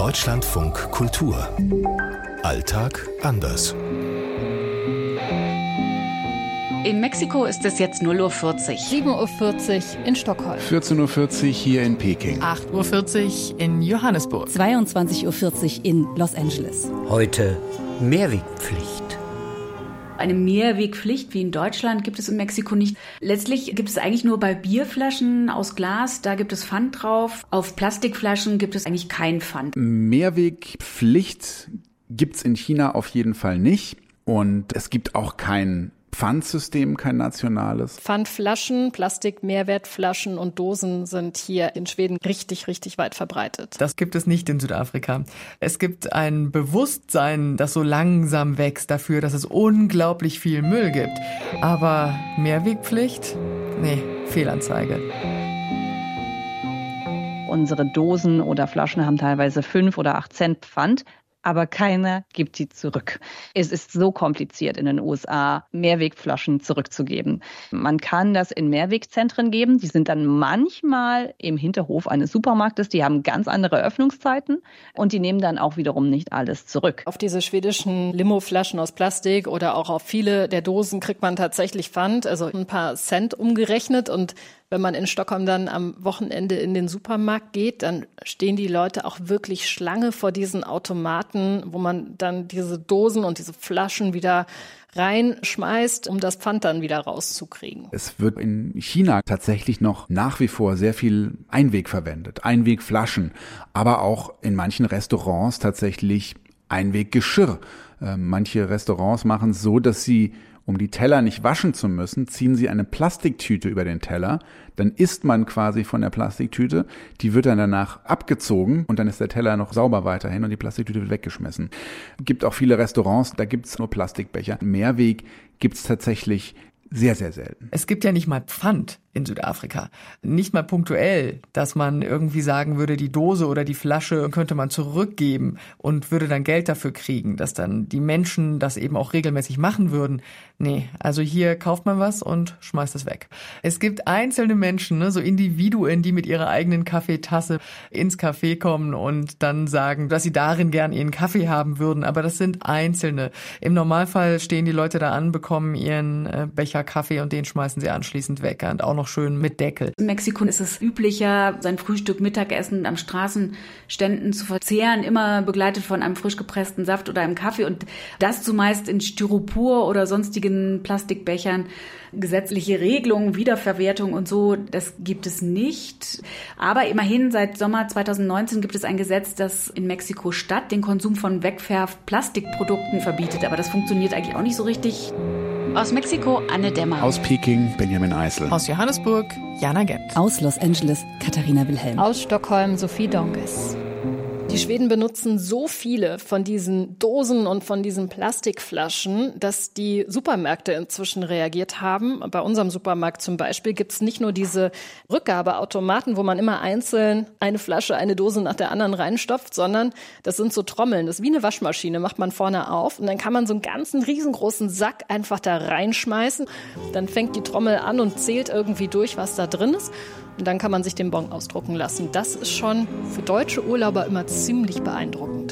Deutschlandfunk Kultur. Alltag anders. In Mexiko ist es jetzt 0.40 Uhr. 7.40 Uhr in Stockholm. 14.40 Uhr hier in Peking. 8.40 Uhr in Johannesburg. 22.40 Uhr in Los Angeles. Heute Mehrwegpflicht. Eine Mehrwegpflicht wie in Deutschland gibt es in Mexiko nicht. Letztlich gibt es eigentlich nur bei Bierflaschen aus Glas, da gibt es Pfand drauf. Auf Plastikflaschen gibt es eigentlich kein Pfand. Mehrwegpflicht gibt's in China auf jeden Fall nicht. Und es gibt auch kein Pfandsystem, kein nationales. Pfandflaschen, Plastik-Mehrwertflaschen und Dosen sind hier in Schweden richtig, richtig weit verbreitet. Das gibt es nicht in Südafrika. Es gibt ein Bewusstsein, das so langsam wächst dafür, dass es unglaublich viel Müll gibt. Aber Mehrwegpflicht? Nee, Fehlanzeige. Unsere Dosen oder Flaschen haben teilweise fünf oder acht Cent Pfand aber keiner gibt sie zurück. Es ist so kompliziert in den USA, Mehrwegflaschen zurückzugeben. Man kann das in Mehrwegzentren geben, die sind dann manchmal im Hinterhof eines Supermarktes, die haben ganz andere Öffnungszeiten und die nehmen dann auch wiederum nicht alles zurück. Auf diese schwedischen Limoflaschen aus Plastik oder auch auf viele der Dosen kriegt man tatsächlich Pfand, also ein paar Cent umgerechnet und wenn man in Stockholm dann am Wochenende in den Supermarkt geht, dann stehen die Leute auch wirklich Schlange vor diesen Automaten, wo man dann diese Dosen und diese Flaschen wieder reinschmeißt, um das Pfand dann wieder rauszukriegen. Es wird in China tatsächlich noch nach wie vor sehr viel Einweg verwendet, Einwegflaschen, aber auch in manchen Restaurants tatsächlich Einweggeschirr. Äh, manche Restaurants machen es so, dass sie um die Teller nicht waschen zu müssen, ziehen Sie eine Plastiktüte über den Teller, dann isst man quasi von der Plastiktüte, die wird dann danach abgezogen und dann ist der Teller noch sauber weiterhin und die Plastiktüte wird weggeschmissen. Gibt auch viele Restaurants, da gibt's nur Plastikbecher. Mehrweg gibt's tatsächlich sehr, sehr selten. Es gibt ja nicht mal Pfand in Südafrika. Nicht mal punktuell, dass man irgendwie sagen würde, die Dose oder die Flasche könnte man zurückgeben und würde dann Geld dafür kriegen, dass dann die Menschen das eben auch regelmäßig machen würden. Nee, also hier kauft man was und schmeißt es weg. Es gibt einzelne Menschen, ne, so Individuen, die mit ihrer eigenen Kaffeetasse ins Café kommen und dann sagen, dass sie darin gern ihren Kaffee haben würden, aber das sind Einzelne. Im Normalfall stehen die Leute da an, bekommen ihren äh, Becher Kaffee und den schmeißen sie anschließend weg und auch noch schön mit Deckel. In Mexiko ist es üblicher, sein Frühstück, Mittagessen am Straßenständen zu verzehren, immer begleitet von einem frisch gepressten Saft oder einem Kaffee und das zumeist in Styropor oder sonstigen Plastikbechern. Gesetzliche Regelungen, Wiederverwertung und so, das gibt es nicht. Aber immerhin seit Sommer 2019 gibt es ein Gesetz, das in Mexiko-Stadt den Konsum von Wegwerf-Plastikprodukten verbietet. Aber das funktioniert eigentlich auch nicht so richtig. Aus Mexiko Anne Dämmer. Aus Peking Benjamin Eisel. Aus Johannesburg Jana Gent. Aus Los Angeles Katharina Wilhelm. Aus Stockholm Sophie Donges. Die Schweden benutzen so viele von diesen Dosen und von diesen Plastikflaschen, dass die Supermärkte inzwischen reagiert haben. Bei unserem Supermarkt zum Beispiel gibt es nicht nur diese Rückgabeautomaten, wo man immer einzeln eine Flasche, eine Dose nach der anderen reinstopft, sondern das sind so Trommeln. Das ist wie eine Waschmaschine, macht man vorne auf und dann kann man so einen ganzen riesengroßen Sack einfach da reinschmeißen. Dann fängt die Trommel an und zählt irgendwie durch, was da drin ist. Und dann kann man sich den Bon ausdrucken lassen. Das ist schon für deutsche Urlauber immer ziemlich beeindruckend.